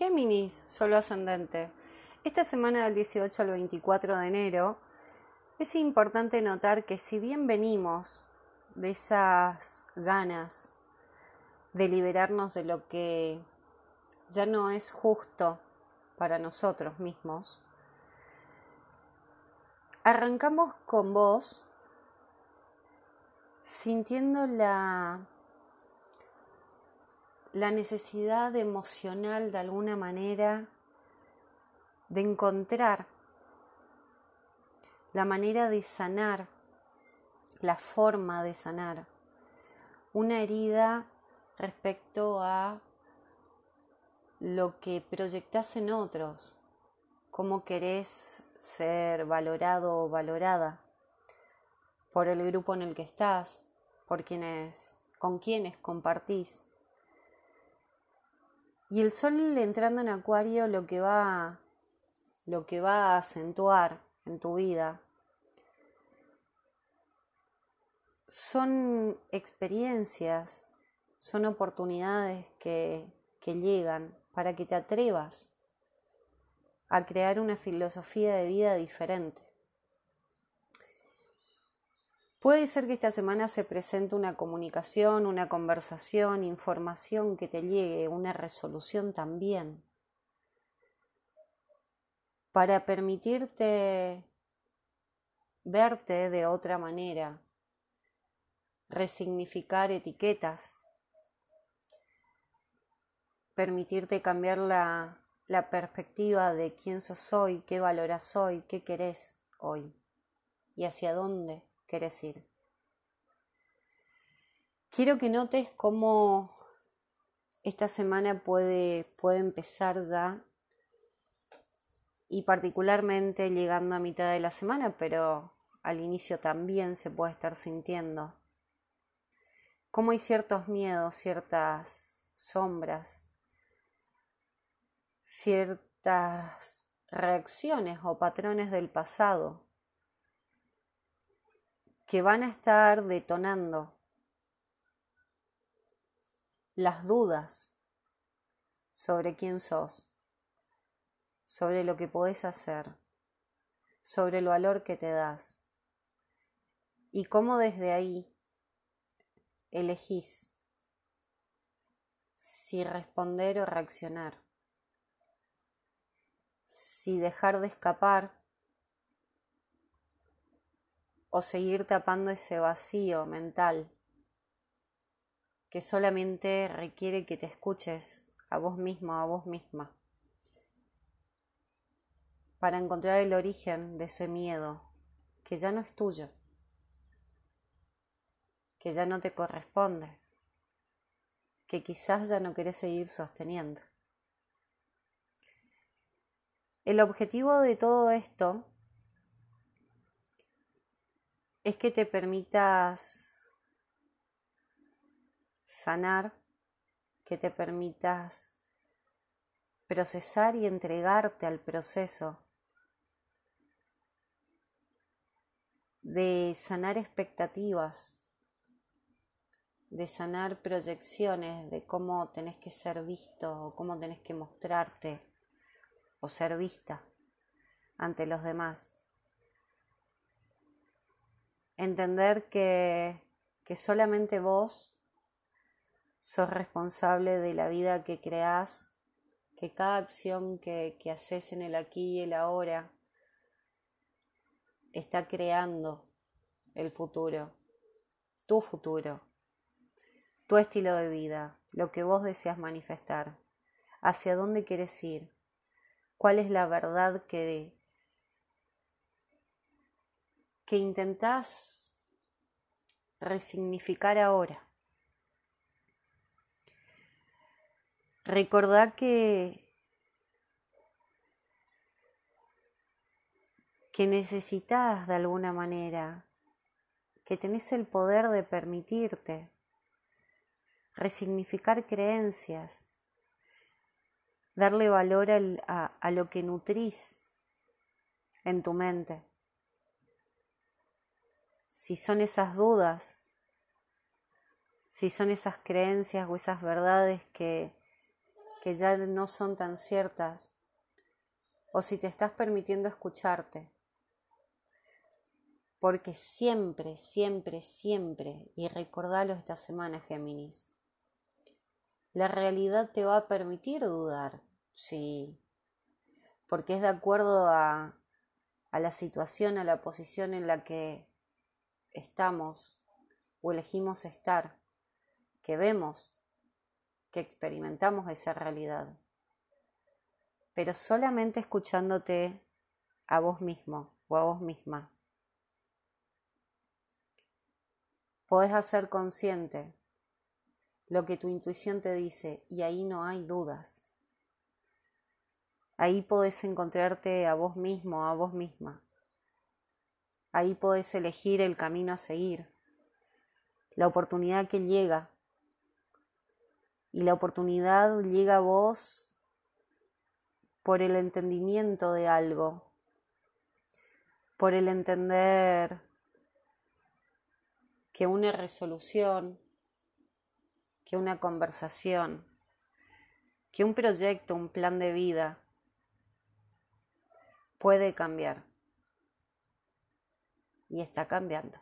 Géminis, solo ascendente. Esta semana del 18 al 24 de enero es importante notar que si bien venimos de esas ganas de liberarnos de lo que ya no es justo para nosotros mismos, arrancamos con vos sintiendo la la necesidad emocional de alguna manera de encontrar la manera de sanar, la forma de sanar una herida respecto a lo que proyectas en otros, cómo querés ser valorado o valorada por el grupo en el que estás, por quienes, con quienes compartís. Y el sol entrando en Acuario lo que va lo que va a acentuar en tu vida son experiencias, son oportunidades que, que llegan para que te atrevas a crear una filosofía de vida diferente. Puede ser que esta semana se presente una comunicación, una conversación, información que te llegue, una resolución también, para permitirte verte de otra manera, resignificar etiquetas, permitirte cambiar la, perspectiva de quién sos hoy, qué valoras hoy, qué querés hoy y hacia dónde querés ir. Quiero que notes cómo esta semana puede, puede empezar ya y particularmente llegando a mitad de la semana, pero al inicio también se puede estar sintiendo. Cómo hay ciertos miedos, ciertas sombras, ciertas reacciones o patrones del pasado que van a estar detonando las dudas sobre quién sos, sobre lo que podés hacer, sobre el valor que te das y cómo desde ahí elegís si responder o reaccionar, si dejar de escapar o seguir tapando ese vacío mental que solamente requiere que te escuches a vos mismo, a vos misma, para encontrar el origen de ese miedo que ya no es tuyo, que ya no te corresponde, que quizás ya no querés seguir sosteniendo. El objetivo de todo esto es que te permitas sanar, que te permitas procesar y entregarte al proceso de sanar expectativas, de sanar proyecciones de cómo tenés que ser visto o cómo tenés que mostrarte o ser vista ante los demás entender que, que solamente vos sos responsable de la vida que creás, que cada acción que, que haces en el aquí y el ahora está creando el futuro, tu futuro, tu estilo de vida, lo que vos deseas manifestar, hacia dónde quieres ir, cuál es la verdad que que intentás resignificar ahora. Recordá que, que necesitas de alguna manera, que tenés el poder de permitirte resignificar creencias, darle valor a, a lo que nutrís en tu mente si son esas dudas, si son esas creencias o esas verdades que, que ya no son tan ciertas o si te estás permitiendo escucharte. Porque siempre, siempre, siempre, y recordalo esta semana, Géminis, la realidad te va a permitir dudar, sí, porque es de acuerdo a, a la situación, a la posición en la que estamos o elegimos estar, que vemos, que experimentamos esa realidad. Pero solamente escuchándote a vos mismo o a vos misma, podés hacer consciente lo que tu intuición te dice y ahí no hay dudas. Ahí podés encontrarte a vos mismo, a vos misma. Ahí podés elegir el camino a seguir, la oportunidad que llega. Y la oportunidad llega a vos por el entendimiento de algo, por el entender que una resolución, que una conversación, que un proyecto, un plan de vida puede cambiar. Y está cambiando.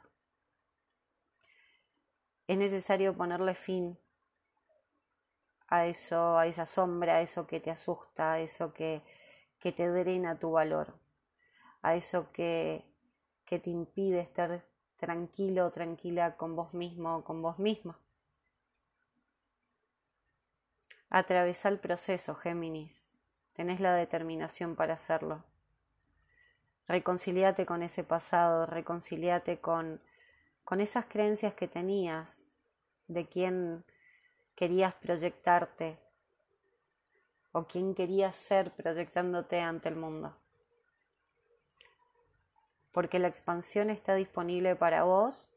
Es necesario ponerle fin a eso, a esa sombra, a eso que te asusta, a eso que, que te drena tu valor, a eso que, que te impide estar tranquilo tranquila con vos mismo con vos misma. Atravesa el proceso, Géminis. Tenés la determinación para hacerlo. Reconciliate con ese pasado, reconciliate con, con esas creencias que tenías de quién querías proyectarte o quién querías ser proyectándote ante el mundo. Porque la expansión está disponible para vos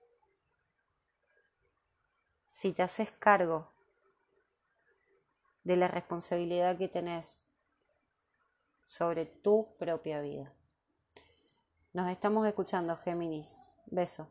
si te haces cargo de la responsabilidad que tenés sobre tu propia vida. Nos estamos escuchando, Géminis. Beso.